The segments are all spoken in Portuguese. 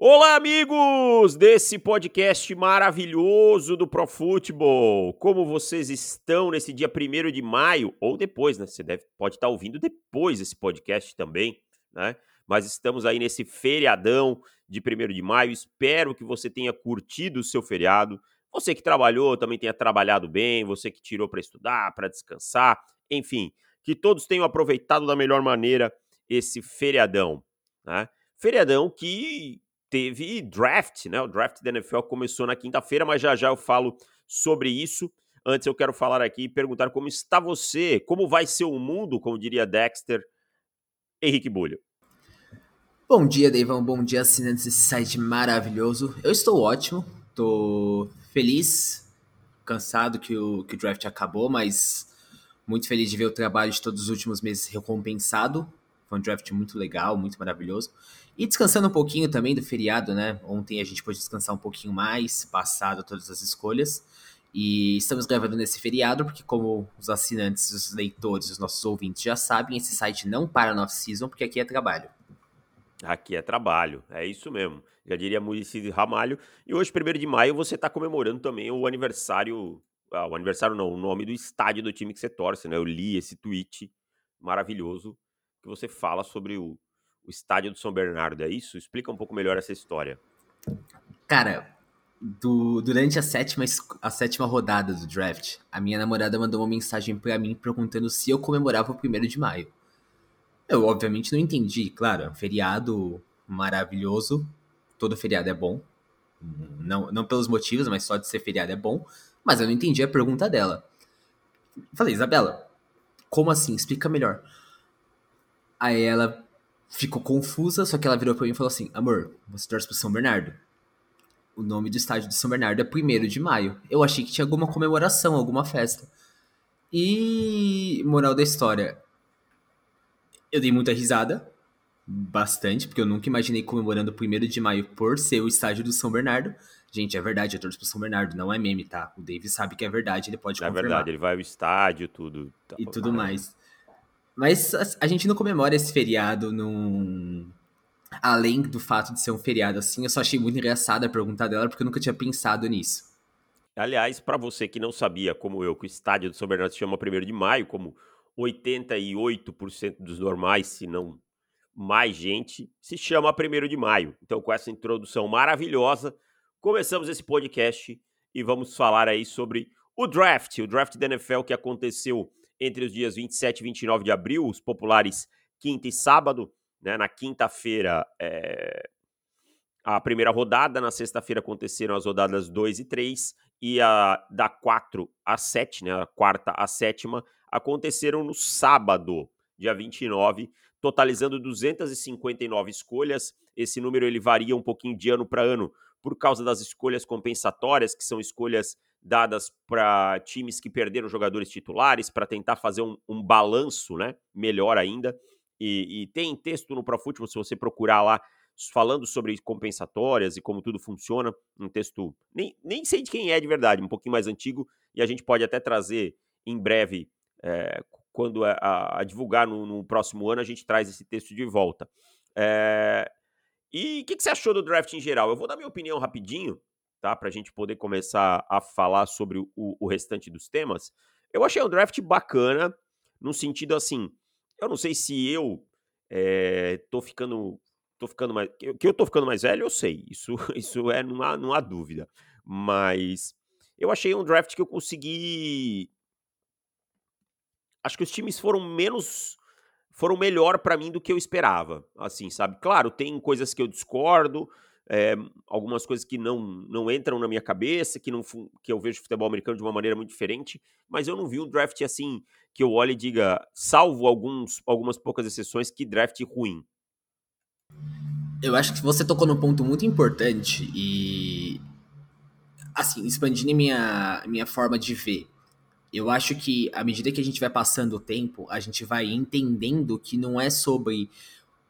Olá, amigos desse podcast maravilhoso do Pro Football. Como vocês estão nesse dia 1 de maio, ou depois, né? Você deve, pode estar ouvindo depois esse podcast também, né? Mas estamos aí nesse feriadão de 1 de maio. Espero que você tenha curtido o seu feriado. Você que trabalhou também tenha trabalhado bem, você que tirou para estudar, para descansar, enfim, que todos tenham aproveitado da melhor maneira esse feriadão, né? Feriadão que teve draft, né? O draft da NFL começou na quinta-feira, mas já já eu falo sobre isso. Antes eu quero falar aqui e perguntar como está você, como vai ser o mundo, como diria Dexter, Henrique Bulho. Bom dia, Deivão. Bom dia, assinantes desse site maravilhoso. Eu estou ótimo, estou feliz, cansado que o, que o draft acabou, mas muito feliz de ver o trabalho de todos os últimos meses recompensado. Foi um draft muito legal, muito maravilhoso. E descansando um pouquinho também do feriado, né? Ontem a gente pôde descansar um pouquinho mais, passado todas as escolhas. E estamos gravando nesse feriado, porque como os assinantes, os leitores, os nossos ouvintes já sabem, esse site não para no off-season, porque aqui é trabalho. Aqui é trabalho, é isso mesmo. Já diria Muricy Ramalho. E hoje, 1 de maio, você está comemorando também o aniversário. Ah, o aniversário não, o nome do estádio do time que você torce, né? Eu li esse tweet maravilhoso que você fala sobre o, o estádio do São Bernardo, é isso? Explica um pouco melhor essa história. Cara, do, durante a sétima, a sétima rodada do draft, a minha namorada mandou uma mensagem para mim perguntando se eu comemorava o primeiro de maio. Eu, obviamente, não entendi. Claro, é um feriado maravilhoso. Todo feriado é bom. Não, não pelos motivos, mas só de ser feriado é bom. Mas eu não entendi a pergunta dela. Falei, Isabela, como assim? Explica melhor. Aí ela ficou confusa, só que ela virou pra mim e falou assim: Amor, você torce pro São Bernardo? O nome do estádio de São Bernardo é 1 de maio. Eu achei que tinha alguma comemoração, alguma festa. E. Moral da história. Eu dei muita risada. Bastante, porque eu nunca imaginei comemorando o 1 de maio por ser o estádio do São Bernardo. Gente, é verdade, eu torço pro São Bernardo, não é meme, tá? O David sabe que é verdade, ele pode é confirmar. É verdade, ele vai ao estádio, tudo. Tá e tudo mais. Mas a, a, gente não comemora esse feriado num. Além do fato de ser um feriado assim, eu só achei muito engraçada a pergunta dela, porque eu nunca tinha pensado nisso. Aliás, para você que não sabia, como eu, que o estádio do São Bernardo se chama 1 de maio, como 88% dos normais, se não mais gente, se chama 1 de maio. Então, com essa introdução maravilhosa, começamos esse podcast e vamos falar aí sobre o draft, o draft da NFL que aconteceu entre os dias 27 e 29 de abril, os populares quinta e sábado. Né? Na quinta-feira, é... a primeira rodada, na sexta-feira aconteceram as rodadas 2 e 3, e a da 4 a 7, né? a quarta a sétima, aconteceram no sábado, dia 29, totalizando 259 escolhas. Esse número ele varia um pouquinho de ano para ano por causa das escolhas compensatórias, que são escolhas dadas para times que perderam jogadores titulares, para tentar fazer um, um balanço né, melhor ainda. E, e, tem texto no Pro Football, se você procurar lá, falando sobre compensatórias e como tudo funciona. Um texto, nem, nem sei de quem é de verdade, um pouquinho mais antigo, e a gente pode até trazer em breve, é, quando a, a, a divulgar no, no, próximo ano, a gente traz esse texto de volta. É, e o que, que, você achou do draft em geral? Eu vou dar minha opinião rapidinho, tá? Para a gente poder começar a falar sobre o, o, restante dos temas. Eu achei o draft bacana, no sentido assim, eu não sei se eu é, tô ficando. Tô ficando mais. Que eu tô ficando mais velho, eu sei. Isso, isso é, não há, não há dúvida. Mas eu achei um draft que eu consegui. Acho que os times foram menos foram melhor para mim do que eu esperava, assim, sabe? Claro, tem coisas que eu discordo, é, algumas coisas que não, não entram na minha cabeça, que, não, que eu vejo futebol americano de uma maneira muito diferente, mas eu não vi um draft assim que eu olhe e diga, salvo alguns, algumas poucas exceções, que draft ruim. Eu acho que você tocou num ponto muito importante e, assim, expandindo minha, minha forma de ver eu acho que à medida que a gente vai passando o tempo, a gente vai entendendo que não é sobre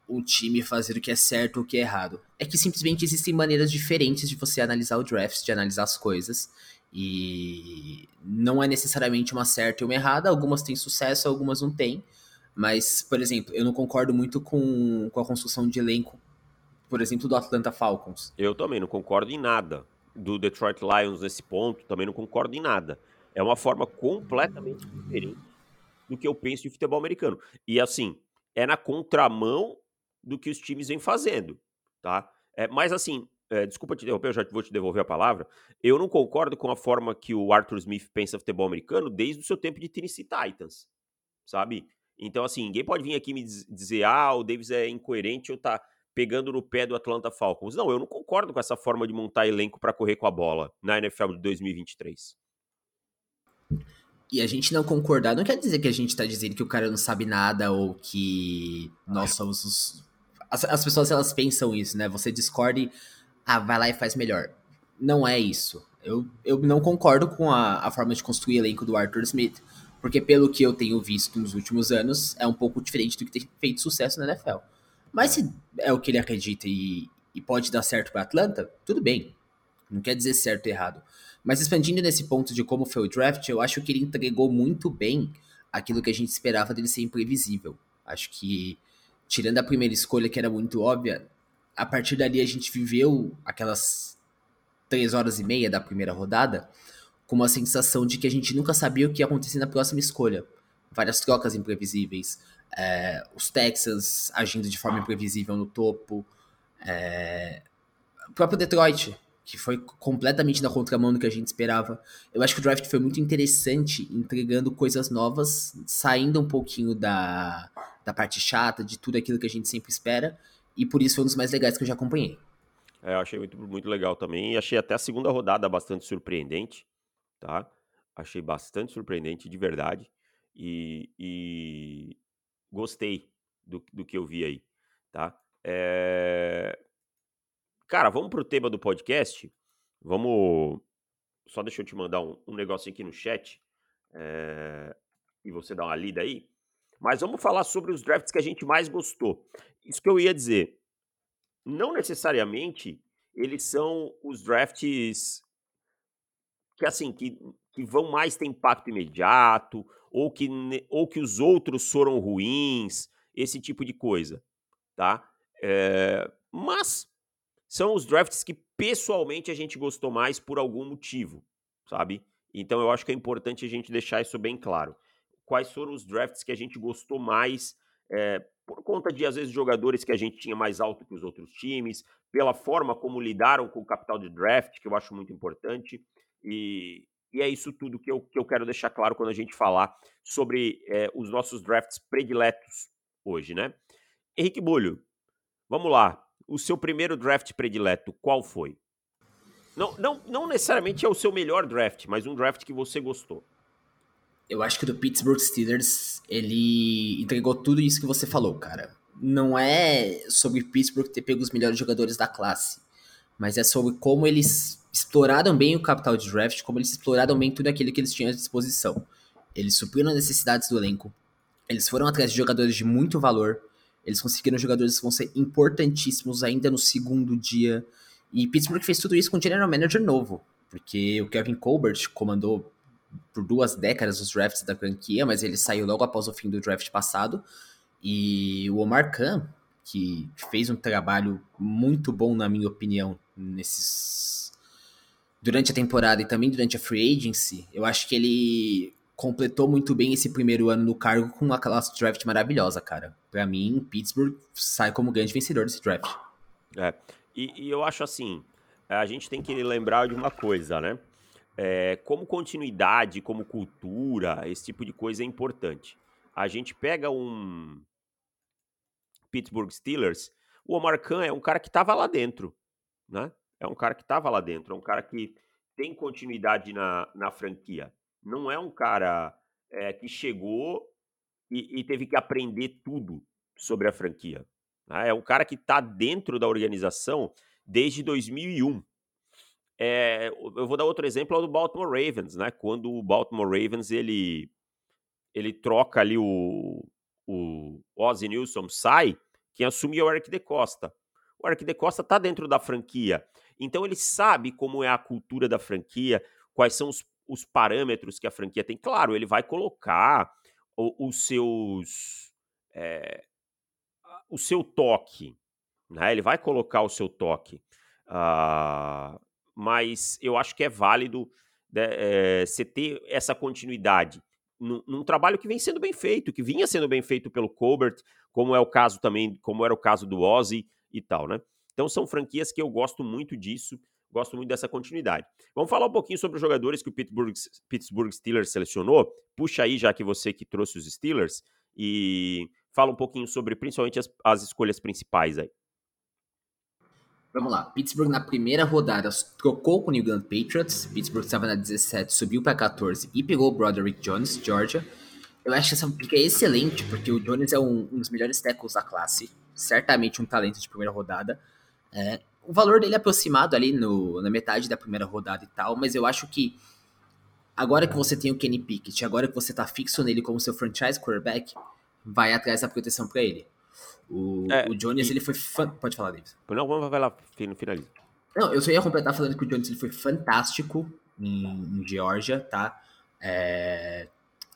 o time fazer o que é certo ou o que é errado. É que simplesmente existem maneiras diferentes de você analisar o draft, de analisar as coisas. E não é necessariamente uma certa e uma errada, algumas têm sucesso, algumas não têm. Mas, por exemplo, eu não concordo muito com, com a construção de elenco por exemplo, do Atlanta Falcons. Eu também não concordo em nada do Detroit Lions nesse ponto, também não concordo em nada. É uma forma completamente diferente do que eu penso de futebol americano. E assim, é na contramão do que os times vêm fazendo, tá? É, mas assim, é, desculpa te interromper, eu já vou te devolver a palavra. Eu não concordo com a forma que o Arthur Smith pensa futebol americano desde o seu tempo de Tennessee Titans, sabe? Então, assim, ninguém pode vir aqui me dizer, ah, o Davis é incoerente ou tá pegando no pé do Atlanta Falcons. Não, eu não concordo com essa forma de montar elenco para correr com a bola na NFL de 2023. E a gente não concordar não quer dizer que a gente tá dizendo que o cara não sabe nada ou que nós somos os. As, as pessoas elas pensam isso, né? Você discorda e. Ah, vai lá e faz melhor. Não é isso. Eu, eu não concordo com a, a forma de construir elenco do Arthur Smith. Porque pelo que eu tenho visto nos últimos anos, é um pouco diferente do que tem feito sucesso na NFL. Mas se é o que ele acredita e, e pode dar certo para Atlanta, tudo bem. Não quer dizer certo e errado. Mas expandindo nesse ponto de como foi o draft, eu acho que ele entregou muito bem aquilo que a gente esperava dele ser imprevisível. Acho que, tirando a primeira escolha, que era muito óbvia, a partir dali a gente viveu aquelas três horas e meia da primeira rodada com uma sensação de que a gente nunca sabia o que ia acontecer na próxima escolha. Várias trocas imprevisíveis, é, os Texans agindo de forma imprevisível no topo, é, o próprio Detroit, que foi completamente na contramão do que a gente esperava. Eu acho que o draft foi muito interessante, entregando coisas novas, saindo um pouquinho da, da parte chata, de tudo aquilo que a gente sempre espera, e por isso foi um dos mais legais que eu já acompanhei. É, eu achei muito, muito legal também, e achei até a segunda rodada bastante surpreendente, tá? Achei bastante surpreendente, de verdade, e, e gostei do, do que eu vi aí, tá? É... Cara, vamos pro tema do podcast. Vamos. Só deixa eu te mandar um, um negocinho aqui no chat. É... E você dá uma lida aí. Mas vamos falar sobre os drafts que a gente mais gostou. Isso que eu ia dizer. Não necessariamente eles são os drafts que assim que, que vão mais ter impacto imediato ou que, ou que os outros foram ruins, esse tipo de coisa, tá? É, mas são os drafts que pessoalmente a gente gostou mais por algum motivo, sabe? Então eu acho que é importante a gente deixar isso bem claro. Quais foram os drafts que a gente gostou mais é, por conta de, às vezes, jogadores que a gente tinha mais alto que os outros times, pela forma como lidaram com o capital de draft, que eu acho muito importante. E, e é isso tudo que eu, que eu quero deixar claro quando a gente falar sobre é, os nossos drafts prediletos hoje, né? Henrique Bulho, vamos lá o seu primeiro draft predileto, qual foi? Não, não, não necessariamente é o seu melhor draft, mas um draft que você gostou. Eu acho que do Pittsburgh Steelers, ele entregou tudo isso que você falou, cara. Não é sobre Pittsburgh ter pego os melhores jogadores da classe, mas é sobre como eles exploraram bem o capital de draft, como eles exploraram bem tudo aquilo que eles tinham à disposição. Eles supriram as necessidades do elenco, eles foram atrás de jogadores de muito valor, eles conseguiram jogadores que vão ser importantíssimos ainda no segundo dia. E Pittsburgh fez tudo isso com um general manager novo, porque o Kevin Colbert comandou por duas décadas os drafts da franquia, mas ele saiu logo após o fim do draft passado. E o Omar Khan, que fez um trabalho muito bom, na minha opinião, nesses durante a temporada e também durante a free agency, eu acho que ele completou muito bem esse primeiro ano no cargo com uma classe draft maravilhosa, cara. Para mim, Pittsburgh sai como grande vencedor desse draft. É, e, e, eu acho assim, a gente tem que lembrar de uma coisa, né? É, como continuidade, como cultura, esse tipo de coisa é importante. A gente pega um Pittsburgh Steelers, o Omar Khan é um cara que estava lá dentro, né? É um cara que estava lá dentro, é um cara que tem continuidade na, na franquia não é um cara é, que chegou e, e, teve que aprender tudo sobre a franquia. Né? É um cara que está dentro da organização desde 2001. É, eu vou dar outro exemplo é o do Baltimore Ravens, né? Quando o Baltimore Ravens ele ele troca ali o, o Ozzy Nilsson sai, quem assume é o Eric De Costa. O Eric De Costa está dentro da franquia, então ele sabe como é a cultura da franquia, quais são os os parâmetros que a franquia tem. Claro, ele vai colocar o, os seus. É, o seu toque, né? Ele vai colocar o seu toque. Uh, mas eu acho que é válido né, é, você ter essa continuidade num, num, trabalho que vem sendo bem feito, que vinha sendo bem feito pelo Colbert, como é o caso também, como era o caso do Ozzy e tal, né? Então são franquias que eu gosto muito disso, gosto muito dessa continuidade. Vamos falar um pouquinho sobre os jogadores que o Pittsburgh, Pittsburgh Steelers selecionou. Puxa aí, já que você que trouxe os Steelers, e fala um pouquinho sobre principalmente as, as escolhas principais aí. Vamos lá. Pittsburgh na primeira rodada trocou com o New England Patriots. Pittsburgh estava na 17, subiu para 14 e pegou o Broderick Jones, Georgia. Eu acho que essa pick é excelente, porque o Jones é um, um dos melhores tackles da classe. Certamente um talento de primeira rodada. É, o valor dele é aproximado ali no, na metade da primeira rodada e tal, mas eu acho que agora que você tem o Kenny Pickett, agora que você tá fixo nele como seu franchise quarterback, vai atrás da proteção para ele. O, é, o Jones, e... ele foi. Fan... Pode falar, Davis. Não, vamos vai lá, finaliza. Não, eu só ia completar falando que o Jones ele foi fantástico em, em Georgia, tá? É,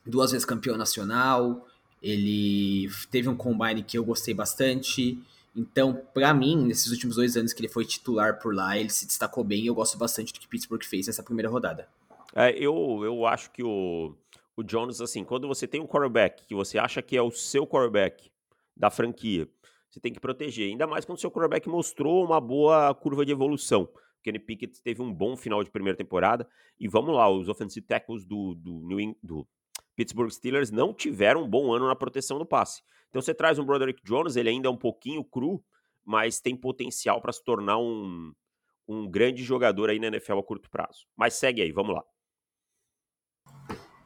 duas vezes campeão nacional, ele teve um combine que eu gostei bastante. Então, para mim, nesses últimos dois anos que ele foi titular por lá, ele se destacou bem e eu gosto bastante do que Pittsburgh fez nessa primeira rodada. É, eu, eu acho que o, o Jones, assim, quando você tem um quarterback que você acha que é o seu quarterback da franquia, você tem que proteger. Ainda mais quando o seu quarterback mostrou uma boa curva de evolução. Kenny Pickett teve um bom final de primeira temporada. E vamos lá, os offensive tackles do, do, New, do Pittsburgh Steelers não tiveram um bom ano na proteção do passe. Então você traz um Broderick Jones, ele ainda é um pouquinho cru, mas tem potencial para se tornar um, um grande jogador aí na NFL a curto prazo. Mas segue aí, vamos lá.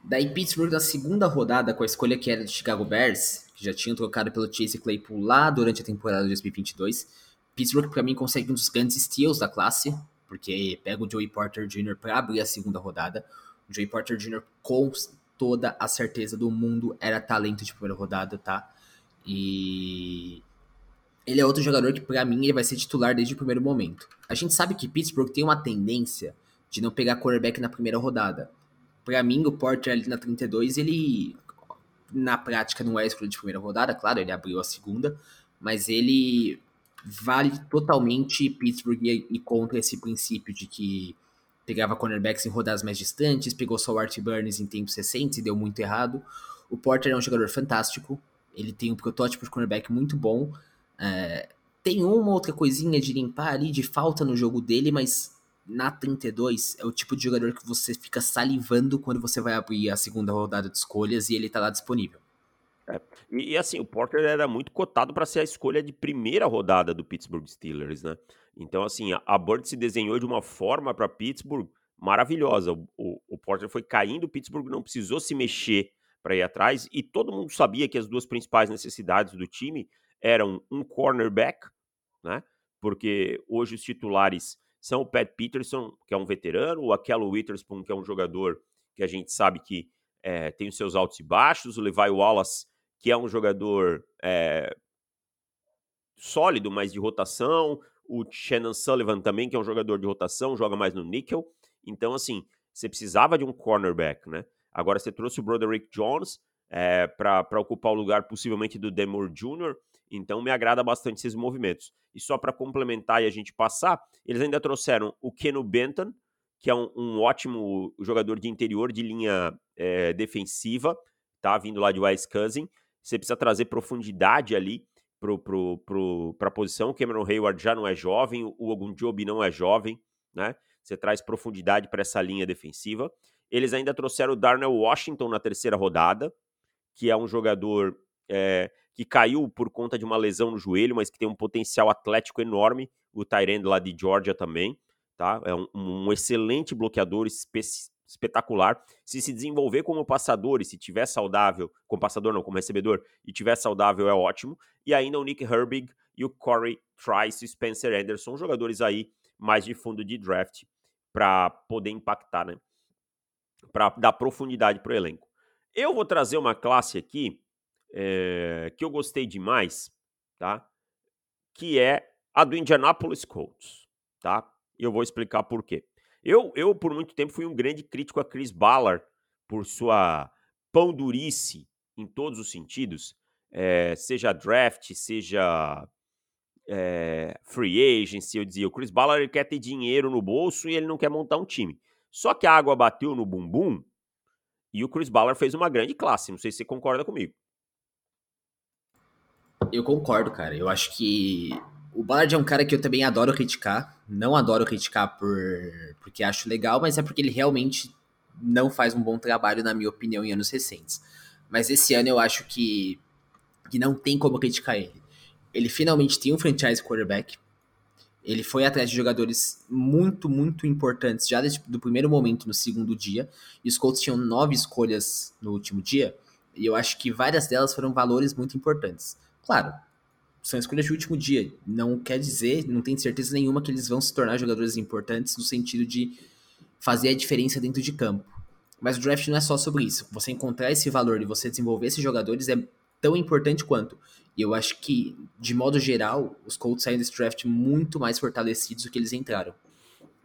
Daí Pittsburgh na segunda rodada, com a escolha que era de Chicago Bears, que já tinham trocado pelo Chase Claypool lá durante a temporada de 2022. Pittsburgh, para mim, consegue um dos grandes steals da classe, porque pega o Joey Porter Jr. para abrir a segunda rodada. O Joey Porter Jr., com toda a certeza do mundo, era talento de primeira rodada, tá? E ele é outro jogador que, para mim, ele vai ser titular desde o primeiro momento. A gente sabe que Pittsburgh tem uma tendência de não pegar quarterback na primeira rodada. Para mim, o Porter ali na 32, ele na prática não é escolha de primeira rodada, claro, ele abriu a segunda, mas ele vale totalmente Pittsburgh e contra esse princípio de que pegava cornerbacks em rodadas mais distantes, pegou só o Art Burns em tempos recentes e deu muito errado. O Porter é um jogador fantástico, ele tem um protótipo de cornerback muito bom. É, tem uma outra coisinha de limpar ali, de falta no jogo dele, mas na 32 é o tipo de jogador que você fica salivando quando você vai abrir a segunda rodada de escolhas e ele tá lá disponível. É. E, e, assim, o Porter era muito cotado para ser a escolha de primeira rodada do Pittsburgh Steelers, né? Então, assim, a, a Bird se desenhou de uma forma para Pittsburgh maravilhosa. O, o, o, Porter foi caindo, o Pittsburgh não precisou se mexer para ir atrás e todo mundo sabia que as duas principais necessidades do time eram um cornerback, né? Porque hoje os titulares são o Pat Peterson, que é um veterano, o Akello Witherspoon, que é um jogador que a gente sabe que é, tem os seus altos e baixos, o Levi Wallace, que é um jogador é, sólido, mas de rotação, o Shannon Sullivan também, que é um jogador de rotação, joga mais no níquel. Então, assim, você precisava de um cornerback, né? Agora você trouxe o Broderick Jones é, para ocupar o lugar possivelmente do Demore Jr., então me agrada bastante esses movimentos. E só para complementar e a gente passar, eles ainda trouxeram o Keno Benton, que é um, um ótimo jogador de interior de linha é, defensiva, tá? Vindo lá de Wisconsin. Você precisa trazer profundidade ali para pro, pro, a posição. O Cameron Hayward já não é jovem, o Ogunjobi não é jovem, né? Você traz profundidade para essa linha defensiva. Eles ainda trouxeram o Darnell Washington na terceira rodada, que é um jogador é, que caiu por conta de uma lesão no joelho, mas que tem um potencial atlético enorme. O Tyrande lá de Georgia também, tá? É um, um excelente bloqueador, espe espetacular. Se se desenvolver como passador e se tiver saudável, como passador não, como recebedor, e tiver saudável é ótimo. E ainda o Nick Herbig e o Corey Trice e Spencer Anderson, jogadores aí mais de fundo de draft para poder impactar, né? Para dar profundidade para o elenco. Eu vou trazer uma classe aqui é, que eu gostei demais, tá? Que é a do Indianapolis Colts, tá? Eu vou explicar por quê. Eu, eu, por muito tempo, fui um grande crítico a Chris Ballard por sua pão durice em todos os sentidos, é, seja draft, seja é, free agency, eu dizia, o Chris Ballard quer ter dinheiro no bolso e ele não quer montar um time. Só que a água bateu no bumbum e o Chris Ballard fez uma grande classe. Não sei se você concorda comigo. Eu concordo, cara. Eu acho que o Ballard é um cara que eu também adoro criticar. Não adoro criticar por porque acho legal, mas é porque ele realmente não faz um bom trabalho, na minha opinião, em anos recentes. Mas esse ano eu acho que, que não tem como criticar ele. Ele finalmente tem um franchise quarterback. Ele foi atrás de jogadores muito, muito importantes já desde do primeiro momento no segundo dia. E os Colts tinham nove escolhas no último dia. E eu acho que várias delas foram valores muito importantes. Claro, são escolhas de último dia. Não quer dizer, não tenho certeza nenhuma que eles vão se tornar jogadores importantes no sentido de fazer a diferença dentro de campo. Mas o draft não é só sobre isso. Você encontrar esse valor e você desenvolver esses jogadores é tão importante quanto. E eu acho que, de modo geral, os Colts saem desse draft muito mais fortalecidos do que eles entraram.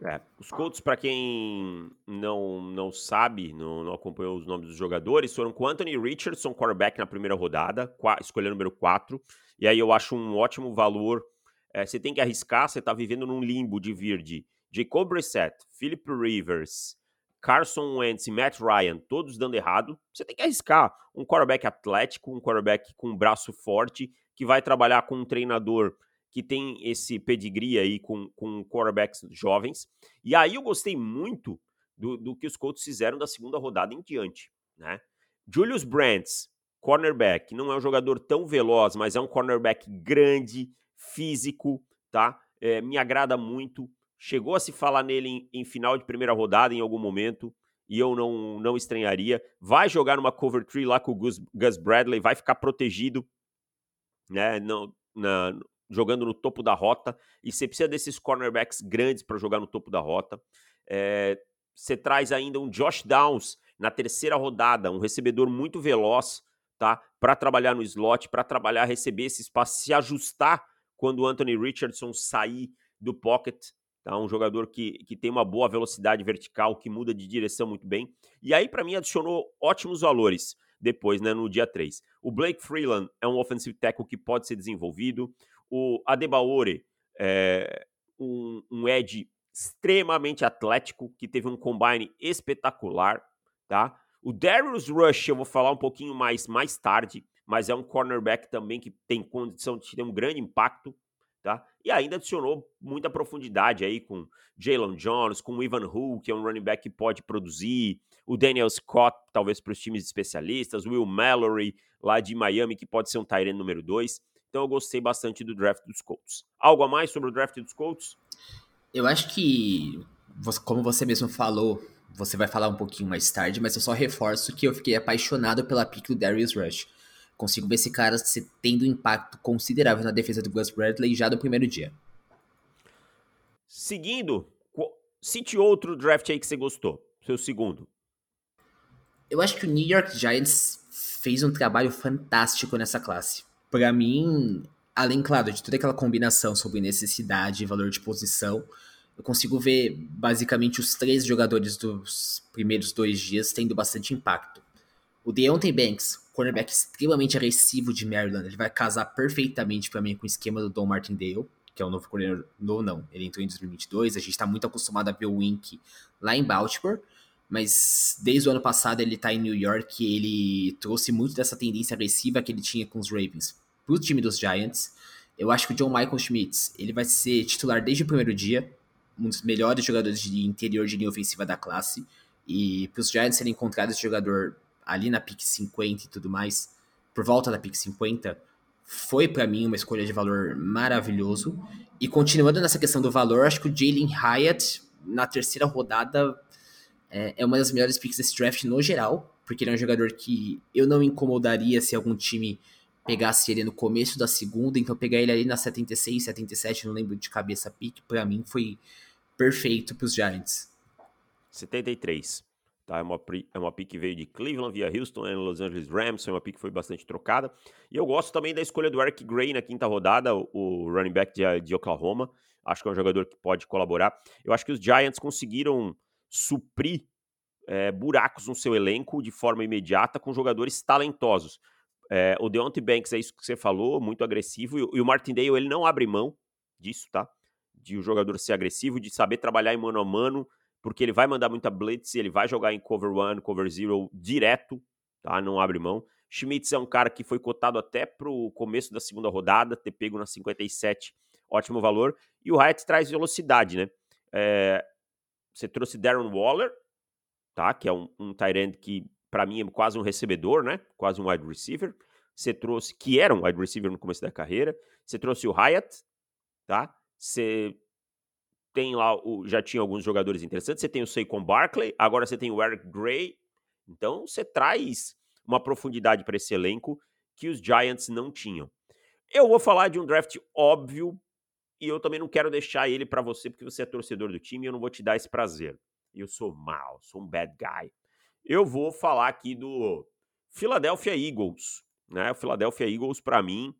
É, os Colts, para quem não, não sabe, não, não, acompanhou os nomes dos jogadores, foram com Anthony Richardson, quarterback na primeira rodada, escolha número 4. E aí eu acho um ótimo valor. É, você tem que arriscar, você está vivendo num limbo de vir de Jacob Brissett, Philip Rivers, Carson Wentz e Matt Ryan, todos dando errado. Você tem que arriscar um quarterback atlético, um quarterback com um braço forte, que vai trabalhar com um treinador que tem esse pedigree aí com, com quarterbacks jovens. E aí eu gostei muito do, do que os Colts fizeram da segunda rodada em diante, né? Julius Brands, cornerback, não é um jogador tão veloz, mas é um cornerback grande, físico, tá? É, me agrada muito. Chegou a se falar nele em, em, final de primeira rodada em algum momento, e eu não, não estranharia. Vai jogar numa cover tree lá com o Gus, Gus Bradley, vai ficar protegido, né? Não, na, jogando no topo da rota, e você precisa desses cornerbacks grandes para jogar no topo da rota. É, você traz ainda um Josh Downs na terceira rodada, um recebedor muito veloz, tá? Para trabalhar no slot, para trabalhar, receber esse espaço, se ajustar quando o Anthony Richardson sair do pocket, tá? Um jogador que, que tem uma boa velocidade vertical, que muda de direção muito bem. E aí, para mim, adicionou ótimos valores depois, né, no dia 3. O Blake Freeland é um offensive tackle que pode ser desenvolvido. O Adebaore é um, um extremamente atlético, que teve um combine espetacular, tá? O Darius Rush eu vou falar um pouquinho mais mais tarde, mas é um cornerback também que tem condição de ter um grande impacto, tá? E ainda adicionou muita profundidade aí com Jalen Jones, com o Ivan Hull, que é um running back que pode produzir, o Daniel Scott, talvez para os times especialistas, Will Mallory, lá de Miami, que pode ser um Tyrene número 2. Então eu gostei bastante do draft dos Colts. Algo a mais sobre o draft dos Colts? Eu acho que, como você mesmo falou, você vai falar um pouquinho mais tarde, mas eu só reforço que eu fiquei apaixonado pela pick do Darius Rush. Consigo ver esse cara tendo um impacto considerável na defesa do Gus Bradley já do primeiro dia. Seguindo, cite outro draft aí que você gostou, seu segundo. Eu acho que o New York Giants fez um trabalho fantástico nessa classe para mim, além, claro, de toda aquela combinação sobre necessidade e valor de posição, eu consigo ver basicamente os três jogadores dos primeiros dois dias tendo bastante impacto. O Deontay Banks, cornerback extremamente agressivo de Maryland, ele vai casar perfeitamente para mim com o esquema do Don Martindale, que é o novo coordenador. Não, não, ele entrou em 2022, a gente está muito acostumado a ver o Wink lá em Baltimore, mas desde o ano passado ele está em New York e ele trouxe muito dessa tendência agressiva que ele tinha com os Ravens pro time dos Giants. Eu acho que o John Michael Schmitz ele vai ser titular desde o primeiro dia, um dos melhores jogadores de interior de linha ofensiva da classe. E para os Giants serem encontrados esse jogador ali na pick 50 e tudo mais, por volta da pick 50, foi para mim uma escolha de valor maravilhoso. E continuando nessa questão do valor, acho que o Jalen Hyatt, na terceira rodada, é, é uma das melhores picks desse draft no geral, porque ele é um jogador que eu não incomodaria se algum time pegasse ele no começo da segunda, então pegar ele ali na 76, 77, não lembro de cabeça pique, para mim foi perfeito para os Giants. 73. Tá, é uma, é uma pick que veio de Cleveland via Houston e Los Angeles Rams, foi uma pick que foi bastante trocada. E eu gosto também da escolha do Eric Gray na quinta rodada, o, o running back de, de Oklahoma. Acho que é um jogador que pode colaborar. Eu acho que os Giants conseguiram suprir é, buracos no seu elenco de forma imediata com jogadores talentosos. É, o Deontay Banks é isso que você falou, muito agressivo. E, e o Martindale, ele não abre mão disso, tá? De o jogador ser agressivo, de saber trabalhar em mano a mano, porque ele vai mandar muita blitz, ele vai jogar em cover one, cover zero direto, tá? Não abre mão. Schmitz é um cara que foi cotado até pro começo da segunda rodada, ter pego na 57, ótimo valor. E o Hyatt traz velocidade, né? É, você trouxe Darren Waller, tá? Que é um, um tight end que, para mim, é quase um recebedor, né? Quase um wide receiver. Você trouxe, que era um wide receiver no começo da carreira. Você trouxe o Hyatt, tá? Você tem lá, o, já tinha alguns jogadores interessantes. Você tem o Saquon Barkley, agora você tem o Eric Gray. Então, você traz uma profundidade para esse elenco que os Giants não tinham. Eu vou falar de um draft óbvio e eu também não quero deixar ele para você porque você é torcedor do time e eu não vou te dar esse prazer. Eu sou mal, sou um bad guy. Eu vou falar aqui do Philadelphia Eagles, né? O Philadelphia Eagles para mim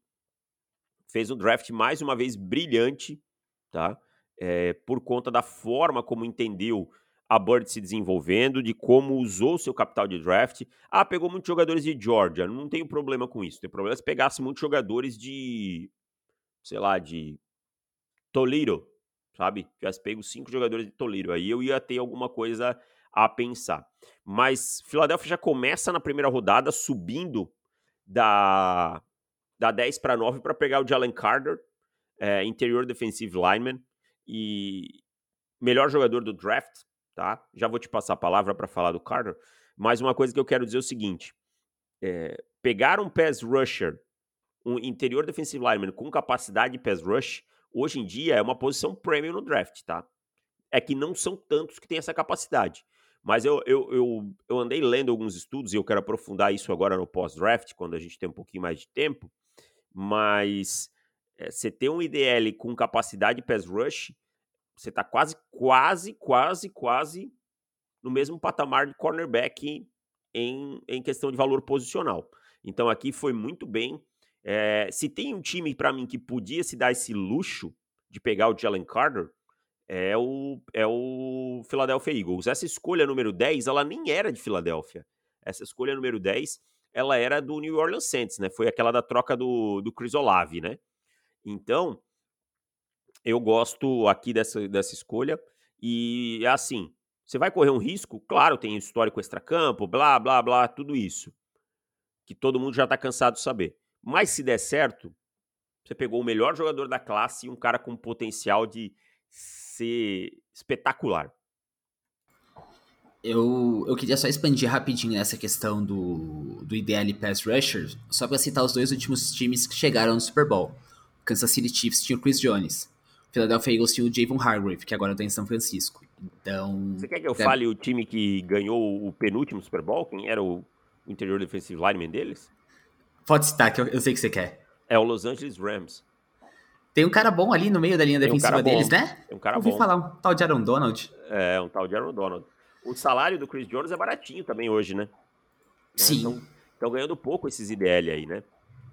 fez um draft mais uma vez brilhante, tá? É, por conta da forma como entendeu a Bird se desenvolvendo, de como usou seu capital de draft. Ah, pegou muitos jogadores de Georgia, não tenho problema com isso. Tem problema se pegasse muitos jogadores de, sei lá, de Toledo, sabe? Tivesse pego cinco jogadores de Toledo, aí eu ia ter alguma coisa a pensar. Mas Philadelphia já começa na primeira rodada subindo da, da 10 para 9 para pegar o Jalen Carter, é, interior defensive lineman e melhor jogador do draft tá? Já vou te passar a palavra para falar do Carter, mas uma coisa que eu quero dizer é o seguinte: é, pegar um pass rusher, um interior defensive lineman com capacidade de pass rush, hoje em dia é uma posição premium no draft, tá? É que não são tantos que têm essa capacidade. Mas eu, eu, eu, eu andei lendo alguns estudos e eu quero aprofundar isso agora no pós-draft, quando a gente tem um pouquinho mais de tempo. Mas é, você ter um IDL com capacidade de pass rush você está quase, quase, quase, quase no mesmo patamar de cornerback em, em questão de valor posicional. Então aqui foi muito bem. É, se tem um time para mim que podia se dar esse luxo de pegar o Jalen Carter, é o, é o Philadelphia Eagles. Essa escolha número 10, ela nem era de Filadélfia. Essa escolha número 10, ela era do New Orleans Saints, né? Foi aquela da troca do, do Chris Olave, né? Então, eu gosto aqui dessa, dessa escolha. E é assim: você vai correr um risco? Claro, tem histórico extracampo, blá, blá, blá, tudo isso. Que todo mundo já tá cansado de saber. Mas se der certo, você pegou o melhor jogador da classe e um cara com potencial de ser espetacular. Eu, eu queria só expandir rapidinho essa questão do, do IDL Pass Rusher, só para citar os dois últimos times que chegaram no Super Bowl. Kansas City Chiefs tinha o Chris Jones. Philadelphia Eagles tinha o Javon Hargrave, que agora está em São Francisco. Então. Você quer que eu deve... fale o time que ganhou o penúltimo Super Bowl? Quem era o interior defensive lineman deles? Pode citar, que eu, eu sei que você quer. É o Los Angeles Rams. Tem um cara bom ali no meio da linha Tem defensiva um deles, né? Tem um cara Ouvi bom. falar um tal de Aaron Donald. É, um tal de Aaron Donald. O salário do Chris Jones é baratinho também hoje, né? Sim. Estão ganhando pouco esses IDL aí, né?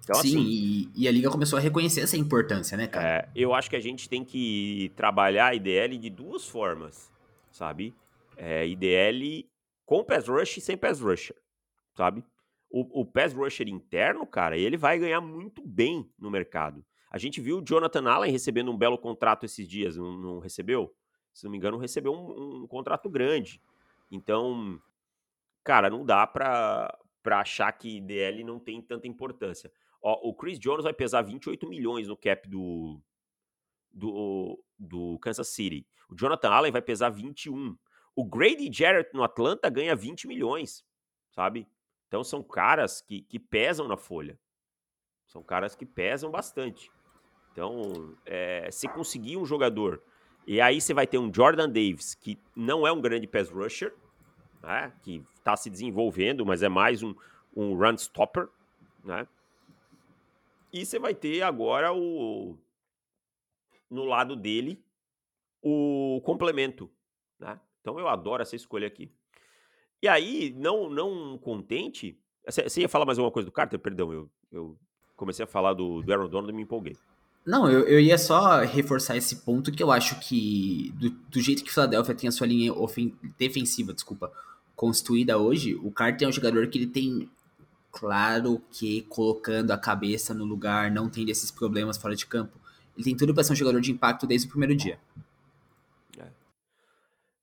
Então, Sim, assim, e, e, a liga começou a reconhecer essa importância, né, cara? É, eu acho que a gente tem que trabalhar a IDL de duas formas, sabe? É, IDL com pass rush e sem pass rusher, sabe? O, o pass rusher interno, cara, ele vai ganhar muito bem no mercado. A gente viu o Jonathan Allen recebendo um belo contrato esses dias, não, não recebeu? Se não me engano, recebeu um, um contrato grande. Então, cara, não dá pra achar que IDL não tem tanta importância. Ó, o Chris Jones vai pesar 28 milhões no cap do, do, do Kansas City. O Jonathan Allen vai pesar 21. O Grady Jarrett no Atlanta ganha 20 milhões, sabe? Então são caras que, que pesam na folha. São caras que pesam bastante. Então, é, se conseguir um jogador, e aí você vai ter um Jordan Davis, que não é um grande pass rusher, né, que está se desenvolvendo, mas é mais um, um run stopper, né? E você vai ter agora o no lado dele o complemento, né? Então eu adoro essa escolha aqui. E aí, não não contente, você ia falar mais alguma coisa do Carter? Perdão, eu, eu comecei a falar do, do Aaron Donald e me empolguei. Não, eu, eu ia só reforçar esse ponto que eu acho que, do, do jeito que o Philadelphia tem a sua linha ofen defensiva, desculpa, construída hoje, o Carter é um jogador que ele tem Claro que colocando a cabeça no lugar, não tendo esses problemas fora de campo, ele tem tudo para ser um jogador de impacto desde o primeiro dia. É.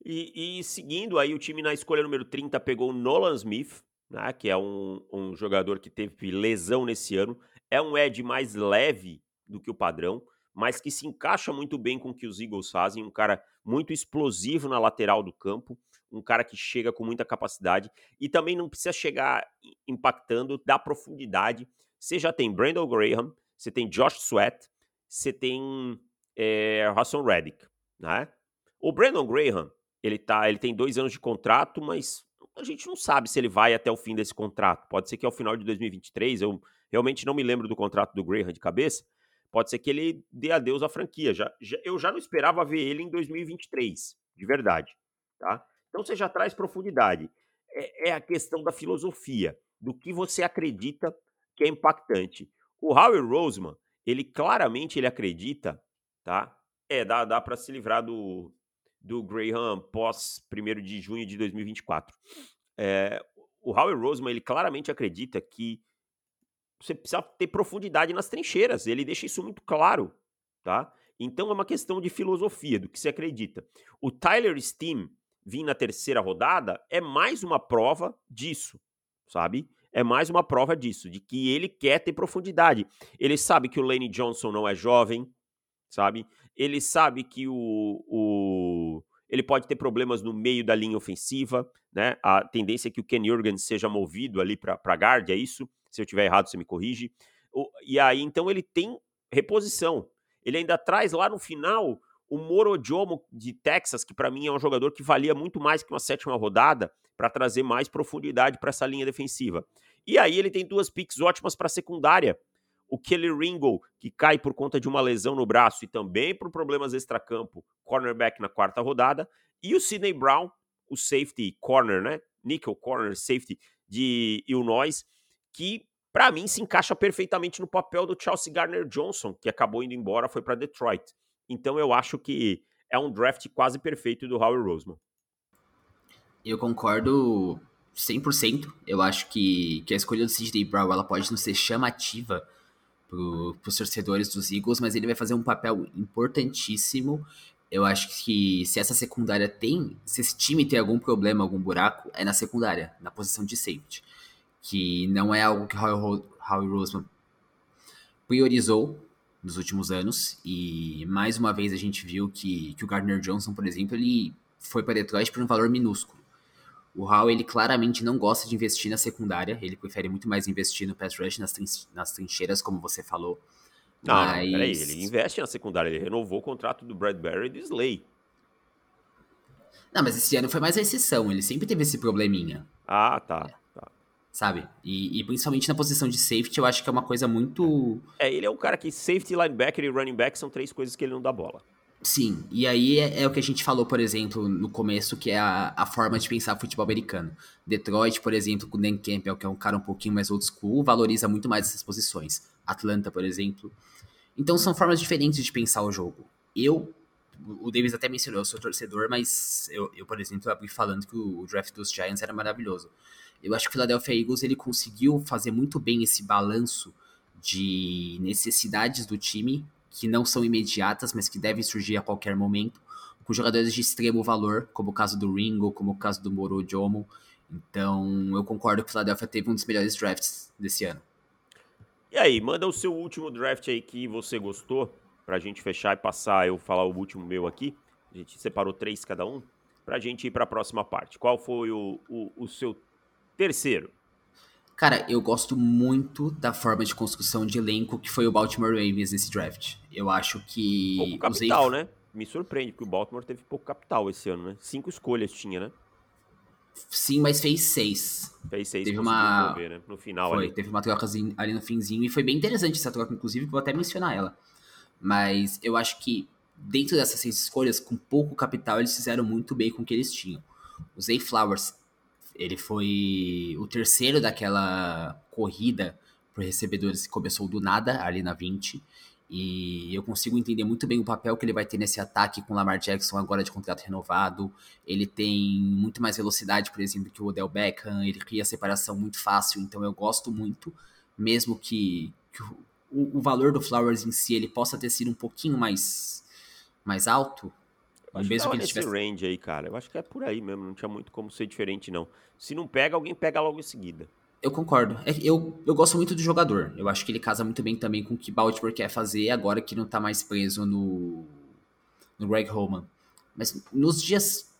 E, e, seguindo aí, o time na escolha número 30 pegou o Nolan Smith, né, que é um, um jogador que teve lesão nesse ano. É um edge mais leve do que o padrão, mas que se encaixa muito bem com o que os Eagles fazem. Um cara muito explosivo na lateral do campo, um cara que chega com muita capacidade e também não precisa chegar impactando da profundidade. Você já tem Brandon Graham, você tem Josh Sweat, você tem é, Hassan Reddick, né? O Brandon Graham, ele, tá, ele tem dois anos de contrato, mas a gente não sabe se ele vai até o fim desse contrato. Pode ser que ao final de 2023, eu realmente não me lembro do contrato do Graham de cabeça, pode ser que ele dê adeus à franquia. Já, já, eu já não esperava ver ele em 2023, de verdade, tá? Então você já traz profundidade. É, é, a questão da filosofia, do que você acredita que é impactante. O Howie Roseman, ele claramente ele acredita, tá? É, dá, dá para se livrar do, do Graham pós 1 de junho de 2024. É, o Howie Roseman, ele claramente acredita que você precisa ter profundidade nas trincheiras. Ele deixa isso muito claro, tá? Então é uma questão de filosofia, do que você acredita. O Tyler Steam, vir na terceira rodada é mais uma prova disso, sabe? É mais uma prova disso, de que ele quer ter profundidade. Ele sabe que o Lane Johnson não é jovem, sabe? Ele sabe que o, o ele pode ter problemas no meio da linha ofensiva, né? A tendência é que o Ken Jurgens seja movido ali para guard, é isso? Se eu tiver errado, você me corrige. E aí, então, ele tem reposição. Ele ainda traz lá no final o Morojomo de Texas, que para mim é um jogador que valia muito mais que uma sétima rodada para trazer mais profundidade para essa linha defensiva. E aí ele tem duas picks ótimas para secundária. O Kelly Ringo, que cai por conta de uma lesão no braço e também por problemas extracampo, cornerback na quarta rodada. E o Sidney Brown, o safety corner, né? Nickel corner safety de Illinois, que para mim se encaixa perfeitamente no papel do Chelsea Garner Johnson, que acabou indo embora, foi para Detroit. Então eu acho que é um draft quase perfeito do Howie Roseman. Eu concordo 100%. Eu acho que, que a escolha do CJ Brown ela pode não ser chamativa para os torcedores dos Eagles, mas ele vai fazer um papel importantíssimo. Eu acho que se essa secundária tem, se esse time tem algum problema, algum buraco, é na secundária, na posição de safety. Que não é algo que Howie, Howie Roseman priorizou nos últimos anos. E mais uma vez a gente viu que, que o Gardner Johnson, por exemplo, ele foi para Detroit por um valor minúsculo. O Hall, ele claramente não gosta de investir na secundária, ele prefere muito mais investir no pass rush, nas, trin nas trincheiras, como você falou. Não, Mas... peraí, ele investe na secundária, ele renovou o contrato do Bradbury e do Slay. Não, mas esse ano foi mais a exceção, ele sempre teve esse probleminha. Ah, tá sabe? E, e, principalmente na posição de safety, eu acho que é uma coisa muito. É, ele é um cara que safety, linebacker e running back são três coisas que ele não dá bola. Sim, e aí é, é o que a gente falou, por exemplo, no começo, que é a, a forma de pensar futebol americano. Detroit, por exemplo, com o Dan Campbell, que é um cara um pouquinho mais old school, valoriza muito mais essas posições. Atlanta, por exemplo. Então são formas diferentes de pensar o jogo. Eu, o Davis até mencionou, eu sou torcedor, mas eu, eu por exemplo, abri falando que o draft dos Giants era maravilhoso. Eu acho que o Philadelphia Eagles ele conseguiu fazer muito bem esse balanço de necessidades do time que não são imediatas, mas que devem surgir a qualquer momento, com jogadores de extremo valor, como o caso do Ringo, como o caso do Moro Jomo. Então, eu concordo que o Philadelphia teve um dos melhores drafts desse ano. E aí, manda o seu último draft aí que você gostou, pra gente fechar e passar, eu falar o último meu aqui. A gente separou três cada um, pra gente ir pra próxima parte. Qual foi o, o, o seu Terceiro. Cara, eu gosto muito da forma de construção de elenco que foi o Baltimore Ravens nesse draft. Eu acho que. Pouco capital, né? Me surpreende, porque o Baltimore teve pouco capital esse ano, né? Cinco escolhas tinha, né? Sim, mas fez seis. Fez seis, teve uma né? No final foi, ali. Teve uma troca ali no finzinho e foi bem interessante essa troca, inclusive, que vou até mencionar ela. Mas eu acho que dentro dessas seis escolhas, com pouco capital, eles fizeram muito bem com o que eles tinham. O Zay Flowers ele foi o terceiro daquela corrida por recebedores que começou do nada ali na 20. E eu consigo entender muito bem o papel que ele vai ter nesse ataque com o Lamar Jackson agora de contrato renovado. Ele tem muito mais velocidade, por exemplo, que o Odell Beckham. Ele cria separação muito fácil, então eu gosto muito, mesmo que, que o, o, valor do Flowers em si ele possa ter sido um pouquinho mais, mais alto. Acho mesmo que, que ele tivesse... range aí, cara. Eu acho que é por aí mesmo, não tinha muito como ser diferente, não. Se não pega, alguém pega logo em seguida. Eu concordo. É eu, eu gosto muito do jogador. Eu acho que ele casa muito bem também com o que Baltimore quer fazer agora que não tá mais preso no, no Greg Roman. Mas nos dias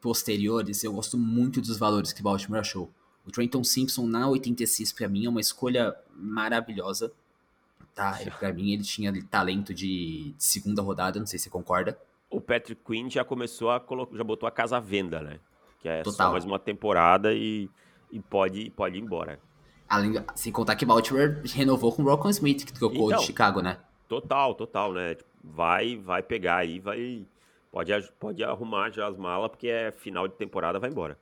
posteriores, eu gosto muito dos valores que Baltimore achou. O Trenton Simpson na 86 para mim é uma escolha maravilhosa. Tá, para mim ele tinha talento de, de, segunda rodada, não sei se você concorda. O Patrick Quinn já começou a colocar, já botou a casa à venda, né? Que é Total. só mais uma temporada e e pode, pode ir embora. Além, sem contar que Baltimore renovou com o Rocco Smith, que trocou então, de Chicago, né? Total, total, né? Vai, vai pegar aí, vai. Pode, pode arrumar já as malas, porque é final de temporada, vai embora.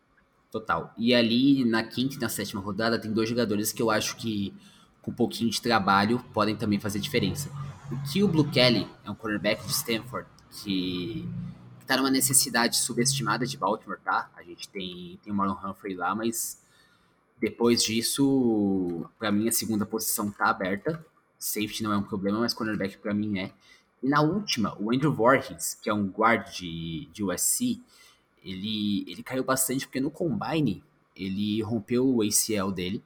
Total. E ali na quinta e na sétima rodada tem dois jogadores que eu acho que com um pouquinho de trabalho podem também fazer diferença. O que o Blue Kelly é um cornerback de Stanford que, que tá numa necessidade subestimada de Baltimore, tá? A gente tem, tem o Marlon Humphrey lá, mas depois disso, para mim, a segunda posição tá aberta. Safety não é um problema, mas cornerback para mim é. E na última, o Andrew Voorhees, que é um guard de, de USC, ele, ele caiu bastante porque no combine ele rompeu o ACL dele.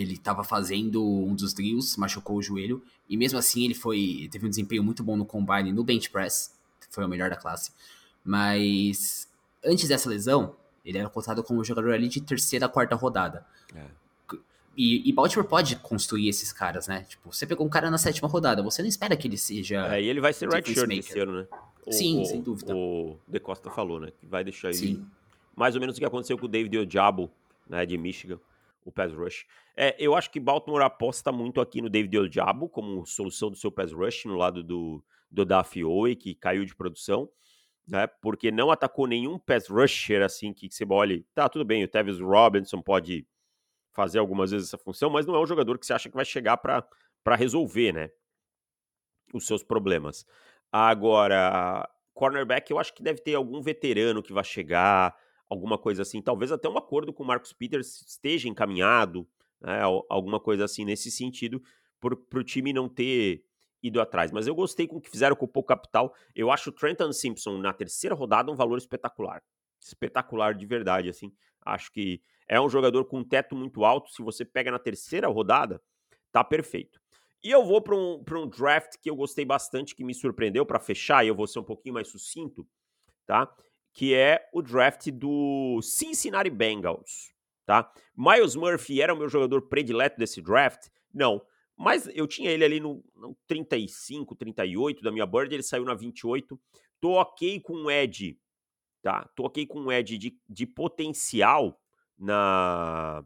Ele estava fazendo um dos drills, machucou o joelho, e mesmo assim ele foi teve um desempenho muito bom no combine no bench press, foi o melhor da classe. Mas antes dessa lesão, ele era cotado como jogador ali de terceira, quarta rodada. É. E, e, Baltimore pode construir esses caras, né? Tipo, você pegou um cara na sétima rodada, você não espera que ele seja. É, e ele vai ser right shirt esse ano, né? O, Sim, o, sem dúvida. O De Costa falou, né? Que vai deixar ele. Sim. Mais ou menos o que aconteceu com o David Ojabo, né? De Michigan, o pass rush. É, eu acho que Baltimore aposta muito aqui no David Ojabo como solução do seu pass rush no lado do, do Daffy Owe, que caiu de produção né? Porque não atacou nenhum pass rusher assim que, você olhe, tá, tudo bem, o Tavis Robinson pode fazer algumas vezes essa função, mas não é um jogador que você acha que vai chegar para resolver, né? Os seus problemas. Agora, cornerback, eu acho que deve ter algum veterano que vai chegar, alguma coisa assim. Talvez até um acordo com o Marcos Peters esteja encaminhado, né? alguma coisa assim nesse sentido, para o time não ter ido atrás. Mas eu gostei com o que fizeram com o pouco capital. Eu acho o Trenton Simpson na terceira rodada um valor espetacular. Espetacular de verdade, assim. Acho que é um jogador com um teto muito alto. Se você pega na terceira rodada, tá perfeito. E eu vou para um, um draft que eu gostei bastante, que me surpreendeu para fechar, eu vou ser um pouquinho mais sucinto, tá? Que é o draft do Cincinnati Bengals, tá? Miles Murphy era o meu jogador predileto desse draft? Não. Mas eu tinha ele ali no, no 35, 38 da minha board, ele saiu na 28. Tô ok com o Ed, tá? Tô ok com o Ed de, de potencial na,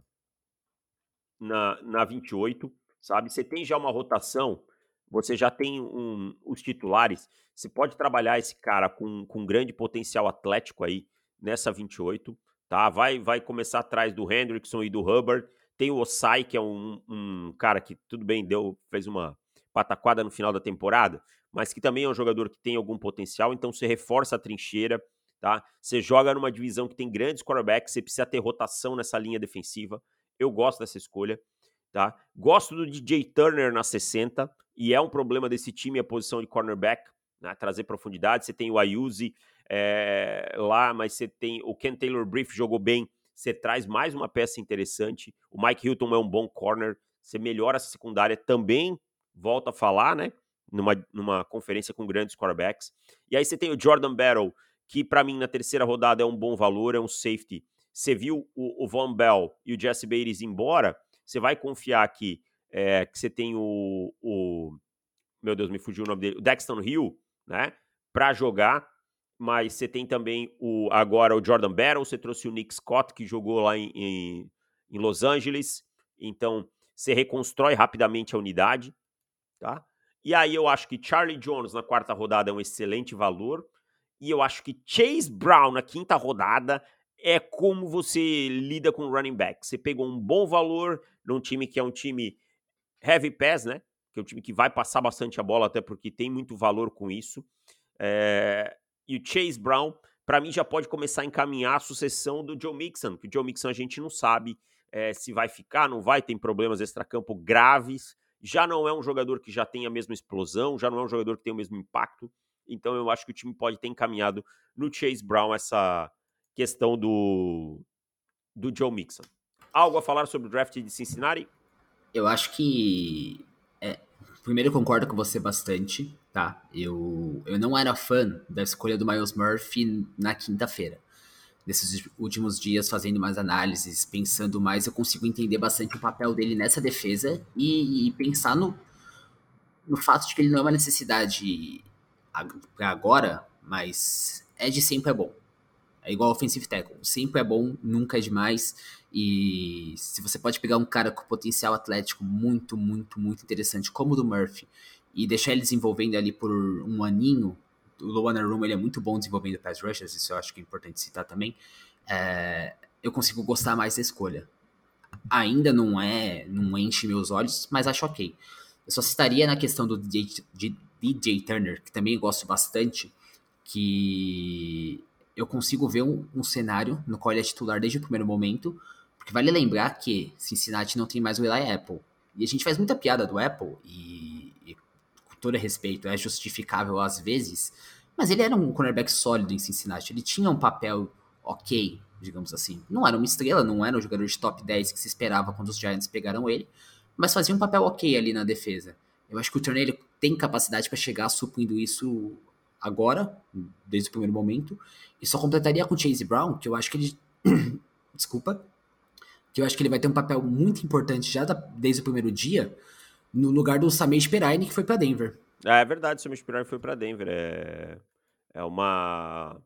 na, na 28, sabe? Você tem já uma rotação, você já tem um, os titulares, você pode trabalhar esse cara com, com grande potencial atlético aí nessa 28, tá? Vai, vai começar atrás do Hendrickson e do Hubbard tem o Osai, que é um, um cara que, tudo bem, deu, fez uma pataquada no final da temporada, mas que também é um jogador que tem algum potencial, então você reforça a trincheira, tá? Você joga numa divisão que tem grandes quarterbacks, você precisa ter rotação nessa linha defensiva. Eu gosto dessa escolha, tá? Gosto do DJ Turner na 60, e é um problema desse time a posição de cornerback, né? trazer profundidade. Você tem o Ayuzi é, lá, mas você tem o Ken Taylor Brief jogou bem você traz mais uma peça interessante. O Mike Hilton é um bom corner, você melhora essa secundária também, volta a falar, né? Numa, numa conferência com grandes quarterbacks. E aí você tem o Jordan Battle, que para mim na terceira rodada é um bom valor, é um safety. Você viu o, o Von Bell e o Jesse Bates embora, você vai confiar aqui é, que você tem o, o, Meu Deus, me fugiu o nome dele. O Dexton Hill, né? Para jogar mas você tem também o agora o Jordan Battle, você trouxe o Nick Scott, que jogou lá em, em, em Los Angeles, então você reconstrói rapidamente a unidade, tá? E aí eu acho que Charlie Jones na quarta rodada é um excelente valor, e eu acho que Chase Brown na quinta rodada é como você lida com running back. Você pegou um bom valor num time que é um time heavy pass, né? que é um time que vai passar bastante a bola, até porque tem muito valor com isso. É, e o Chase Brown, para mim, já pode começar a encaminhar a sucessão do Joe Mixon, que o Joe Mixon a gente não sabe é, se vai ficar, não vai, tem problemas extracampo graves. Já não é um jogador que já tem a mesma explosão, já não é um jogador que tem o mesmo impacto. Então eu acho que o time pode ter encaminhado no Chase Brown essa questão do, do Joe Mixon. Algo a falar sobre o draft de Cincinnati? Eu acho que. É, primeiro, eu concordo com você bastante, tá? Eu, eu não era fã da escolha do Miles Murphy na quinta-feira. Nesses últimos dias, fazendo mais análises, pensando mais, eu consigo entender bastante o papel dele nessa defesa e, e pensar no, no fato de que ele não é uma necessidade agora, mas é de sempre é bom. É igual offensive tackle. Sempre é bom, nunca é demais. E se você pode pegar um cara com potencial atlético muito, muito, muito interessante, como o do Murphy, e deixar ele desenvolvendo ali por um aninho, o Luana Room ele é muito bom desenvolvendo pass rushers, isso eu acho que é importante citar também, é, eu consigo gostar mais da escolha. Ainda não é, não enche meus olhos, mas acho ok. Eu só citaria na questão do DJ, DJ Turner, que também gosto bastante, que eu consigo ver um, um cenário no qual ele é titular desde o primeiro momento, porque vale lembrar que Cincinnati não tem mais o Eli Apple. E a gente faz muita piada do Apple, e, e com todo respeito, é justificável às vezes, mas ele era um cornerback sólido em Cincinnati. Ele tinha um papel ok, digamos assim. Não era uma estrela, não era um jogador de top 10 que se esperava quando os Giants pegaram ele, mas fazia um papel ok ali na defesa. Eu acho que o Turner tem capacidade para chegar suprindo isso agora, desde o primeiro momento, e só completaria com o Chase Brown, que eu acho que ele. Desculpa que eu acho que ele vai ter um papel muito importante já da, desde o primeiro dia, no lugar do Samir Speraine, que foi para Denver. É, é verdade, o Samir Speraine foi para Denver. É, é uma,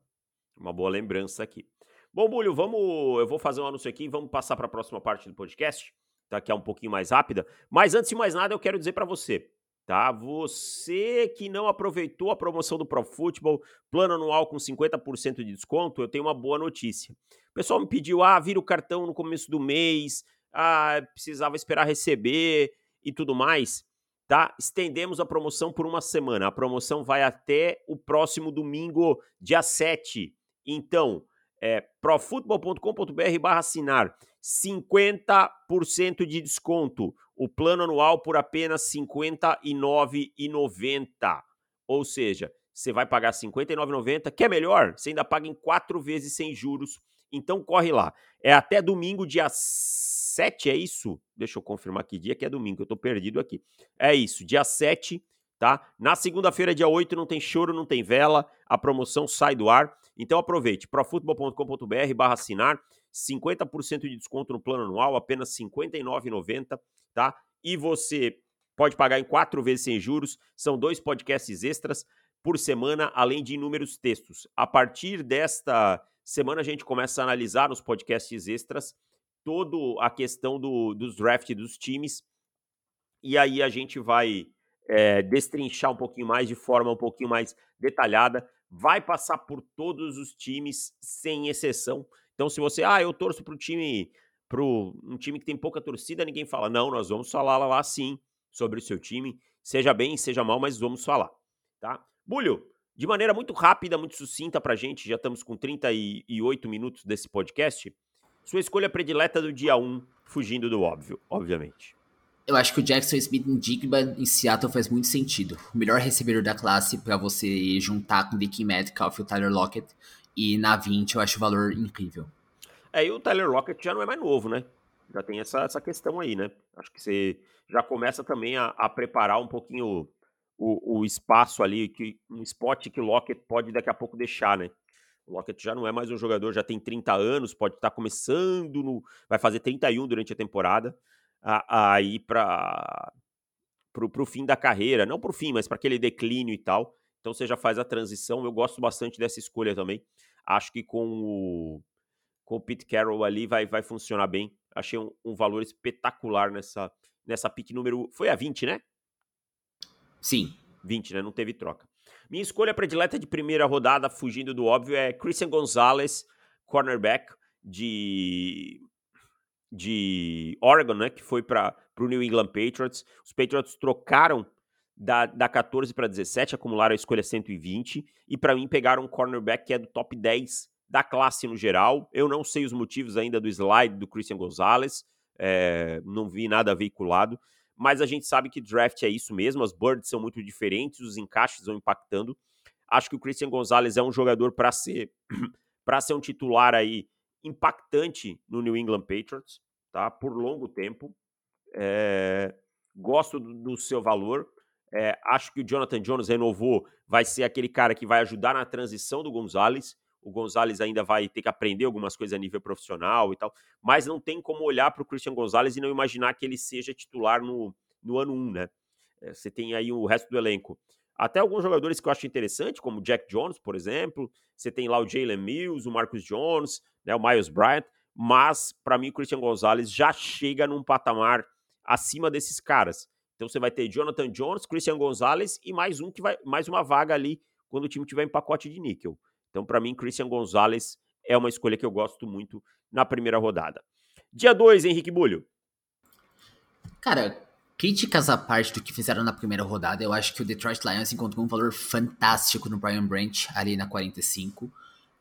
uma boa lembrança aqui. Bom, Bulho, vamos, eu vou fazer um anúncio aqui e vamos passar para a próxima parte do podcast, tá? que é um pouquinho mais rápida. Mas antes de mais nada, eu quero dizer para você, tá? Você que não aproveitou a promoção do Pro Football, plano anual com 50% de desconto, eu tenho uma boa notícia. O pessoal me pediu, ah, vira o cartão no começo do mês, ah, precisava esperar receber e tudo mais, tá? Estendemos a promoção por uma semana. A promoção vai até o próximo domingo, dia 7. Então, é profutbol.com.br barra assinar, 50% de desconto. O plano anual por apenas R$ 59,90. Ou seja, você vai pagar R$ 59,90, que é melhor, você ainda paga em quatro vezes sem juros então corre lá. É até domingo, dia 7, é isso? Deixa eu confirmar que dia que é domingo, eu tô perdido aqui. É isso, dia 7, tá? Na segunda-feira, dia 8, não tem choro, não tem vela, a promoção sai do ar. Então aproveite, profutbol.com.br barra assinar, 50% de desconto no plano anual, apenas R$ 59,90, tá? E você pode pagar em quatro vezes sem juros, são dois podcasts extras por semana, além de inúmeros textos. A partir desta semana a gente começa a analisar nos podcasts extras toda a questão do, dos draft dos times. E aí a gente vai é, destrinchar um pouquinho mais, de forma um pouquinho mais detalhada. Vai passar por todos os times, sem exceção. Então, se você, ah, eu torço para o time, para um time que tem pouca torcida, ninguém fala, não, nós vamos falar lá, lá sim sobre o seu time, seja bem, seja mal, mas vamos falar, tá? Bulho, de maneira muito rápida, muito sucinta para gente, já estamos com 38 minutos desse podcast. Sua escolha predileta do dia 1, fugindo do óbvio, obviamente. Eu acho que o Jackson Smith em em Seattle faz muito sentido. O melhor recebedor da classe para você juntar com o Dickie Metcalf e o Tyler Lockett. E na 20 eu acho o valor incrível. É, e o Tyler Lockett já não é mais novo, né? Já tem essa, essa questão aí, né? Acho que você já começa também a, a preparar um pouquinho o, o espaço ali, que um spot que o Lockett pode daqui a pouco deixar, né? O Lockett já não é mais um jogador, já tem 30 anos, pode estar tá começando no. Vai fazer 31 durante a temporada. Aí para pro fim da carreira. Não pro fim, mas para aquele declínio e tal. Então você já faz a transição. Eu gosto bastante dessa escolha também. Acho que com o, com o Pete Carroll ali vai, vai funcionar bem. Achei um, um valor espetacular nessa, nessa pick número. Foi a 20, né? Sim. 20, né? Não teve troca. Minha escolha predileta de primeira rodada, fugindo do óbvio, é Christian Gonzalez, cornerback de de Oregon, né, que foi para para o New England Patriots. Os Patriots trocaram da, da 14 para 17, acumularam a escolha 120, e para mim pegaram um cornerback que é do top 10 da classe no geral. Eu não sei os motivos ainda do slide do Christian Gonzalez, é, não vi nada veiculado, mas a gente sabe que draft é isso mesmo, as birds são muito diferentes, os encaixes vão impactando. Acho que o Christian Gonzalez é um jogador para ser para ser um titular aí impactante no New England Patriots, tá? Por longo tempo. É, gosto do, do, seu valor. É, acho que o Jonathan Jones renovou, vai ser aquele cara que vai ajudar na transição do Gonzalez. O Gonzalez ainda vai ter que aprender algumas coisas a nível profissional e tal, mas não tem como olhar para o Christian Gonzalez e não imaginar que ele seja titular no, no ano 1, né? É, você tem aí o resto do elenco. Até alguns jogadores que eu acho interessante, como o Jack Jones, por exemplo. Você tem lá o Jalen Mills, o Marcus Jones, né, o Miles Bryant. Mas, para mim, o Christian Gonzalez já chega num patamar acima desses caras. Então você vai ter Jonathan Jones, Christian Gonzalez e mais um que vai mais uma vaga ali quando o time tiver em pacote de níquel. Então, para mim, Christian Gonzalez é uma escolha que eu gosto muito na primeira rodada. Dia 2, Henrique Bulho. Cara, críticas à parte do que fizeram na primeira rodada, eu acho que o Detroit Lions encontrou um valor fantástico no Brian Branch ali na 45.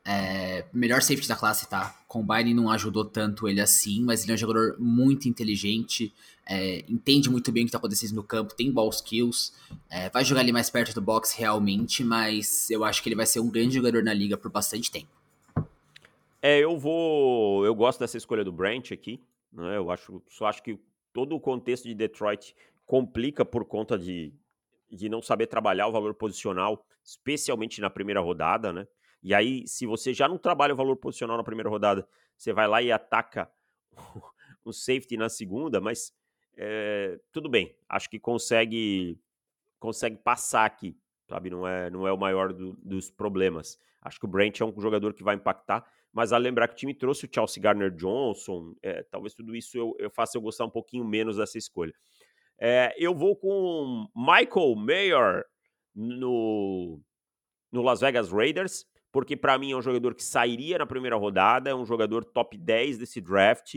É, melhor safety da classe, tá? Combine não ajudou tanto ele assim, mas ele é um jogador muito inteligente, é, entende muito bem o que tá acontecendo no campo, tem ball skills, é, vai jogar ali mais perto do box realmente, mas eu acho que ele vai ser um grande jogador na liga por bastante tempo. É, eu vou. Eu gosto dessa escolha do Branch aqui. Né? Eu acho, só acho que todo o contexto de Detroit complica por conta de, de não saber trabalhar o valor posicional, especialmente na primeira rodada, né? E aí, se você já não trabalha o valor posicional na primeira rodada, você vai lá e ataca o safety na segunda, mas é, tudo bem. Acho que consegue consegue passar aqui, sabe? Não é, não é o maior do, dos problemas. Acho que o Brent é um jogador que vai impactar, mas a lembrar que o time trouxe o Chelsea Garner Johnson, é, talvez tudo isso eu, eu faça eu gostar um pouquinho menos dessa escolha. É, eu vou com Michael Mayer no, no Las Vegas Raiders porque para mim é um jogador que sairia na primeira rodada, é um jogador top 10 desse draft.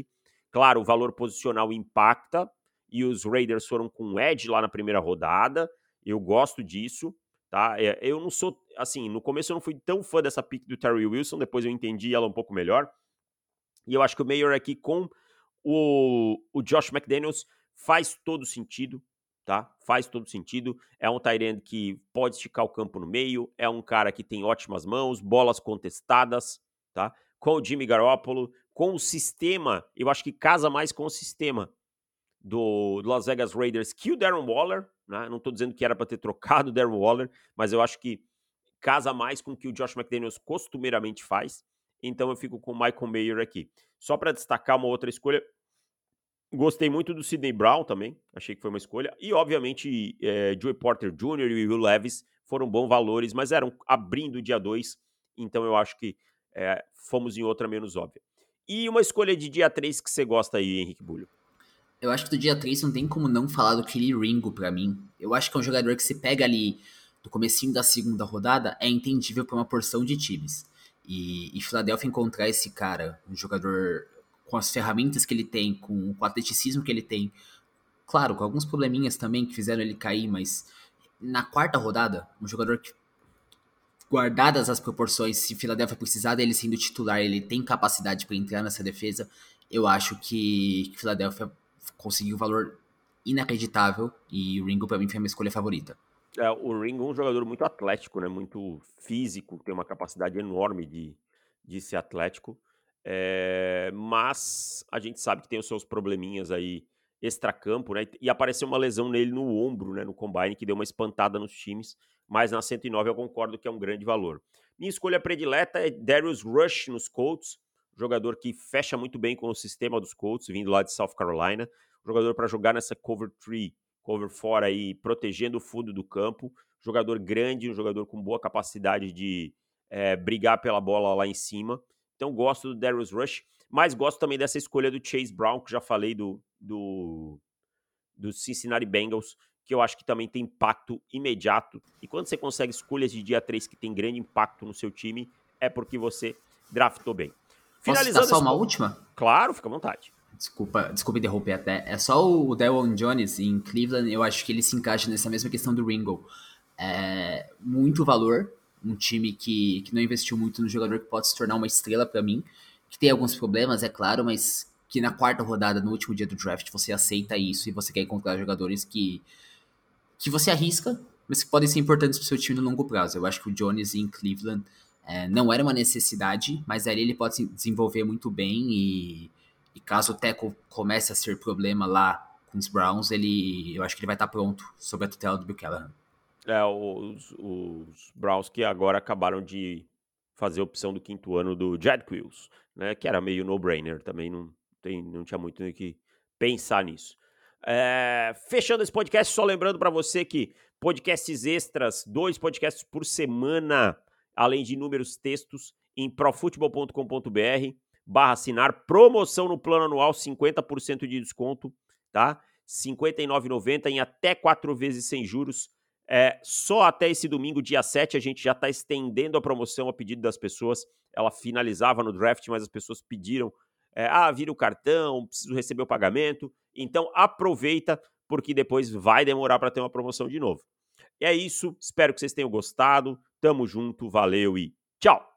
Claro, o valor posicional impacta, e os Raiders foram com Edge lá na primeira rodada. Eu gosto disso, tá? É, eu não sou, assim, no começo eu não fui tão fã dessa pick do Terry Wilson, depois eu entendi ela um pouco melhor. E eu acho que o Mayor aqui com o, o Josh McDaniels faz todo sentido tá? Faz todo sentido. É um Tyrande que pode esticar o campo no meio, é um cara que tem ótimas mãos, bolas contestadas, tá? Com o Jimmy Garoppolo, com o sistema, eu acho que casa mais com o sistema do Las Vegas Raiders que o Darren Waller, né? Não estou dizendo que era para ter trocado o Darren Waller, mas eu acho que casa mais com o que o Josh McDaniels costumeiramente faz. Então eu fico com o Michael Mayer aqui. Só para destacar uma outra escolha, Gostei muito do Sidney Brown também, achei que foi uma escolha. E, obviamente, é, Joey Porter Jr. e Will Levis foram bons valores, mas eram abrindo o dia 2, então eu acho que é, fomos em outra menos óbvia. E uma escolha de dia 3 que você gosta aí, Henrique Bulho? Eu acho que do dia 3 não tem como não falar do Kelly Ringo para mim. Eu acho que é um jogador que se pega ali do comecinho da segunda rodada, é entendível para uma porção de times. E, e Philadelphia encontrar esse cara, um jogador com as ferramentas que ele tem, com, com o atleticismo que ele tem. Claro, com alguns probleminhas também que fizeram ele cair, mas na quarta rodada, um jogador que, guardadas as proporções, se Philadelphia precisar dele sendo titular, ele tem capacidade para entrar nessa defesa. Eu acho que, Philadelphia conseguiu um valor inacreditável e o Ringo para mim foi a minha escolha favorita. É, o Ringo é um jogador muito atlético, né? Muito físico, tem uma capacidade enorme de, de ser atlético. É, mas a gente sabe que tem os seus probleminhas aí extracampo, né? E apareceu uma lesão nele no ombro, né? No combine, que deu uma espantada nos times. Mas na 109 eu concordo que é um grande valor. Minha escolha predileta é Darius Rush nos Colts, jogador que fecha muito bem com o sistema dos Colts, vindo lá de South Carolina. Jogador para jogar nessa cover 3, cover 4 aí, protegendo o fundo do campo. Jogador grande, um jogador com boa capacidade de é, brigar pela bola lá em cima. Então gosto do Darius Rush, mas gosto também dessa escolha do Chase Brown, que já falei do, do, do Cincinnati Bengals, que eu acho que também tem impacto imediato. E quando você consegue escolhas de dia 3 que tem grande impacto no seu time, é porque você draftou bem. Finalizando Posso só uma última? Claro, fica à vontade. desculpa, desculpa interromper até. É só o Daryl Jones em Cleveland, eu acho que ele se encaixa nessa mesma questão do Ringo. É, muito valor, um time que, que não investiu muito no jogador que pode se tornar uma estrela para mim, que tem alguns problemas, é claro, mas que na quarta rodada, no último dia do draft, você aceita isso e você quer encontrar jogadores que, que você arrisca, mas que podem ser importantes para o seu time no longo prazo. Eu acho que o Jones em Cleveland é, não era uma necessidade, mas ali ele pode se desenvolver muito bem e, e caso o Teco comece a ser problema lá com os Browns, ele, eu acho que ele vai estar pronto sob a tutela do Callahan. É, os, os Browns que agora acabaram de fazer a opção do quinto ano do Jed Quills, né, que era meio no-brainer, também não, tem, não tinha muito o que pensar nisso. É, fechando esse podcast, só lembrando para você que podcasts extras, dois podcasts por semana, além de inúmeros textos, em profutebol.com.br barra assinar, promoção no plano anual, 50% de desconto, tá? R$ 59,90 em até quatro vezes sem juros. É, só até esse domingo, dia 7, a gente já está estendendo a promoção a pedido das pessoas. Ela finalizava no draft, mas as pessoas pediram é, ah, vira o cartão, preciso receber o pagamento. Então aproveita, porque depois vai demorar para ter uma promoção de novo. E é isso, espero que vocês tenham gostado. Tamo junto, valeu e tchau!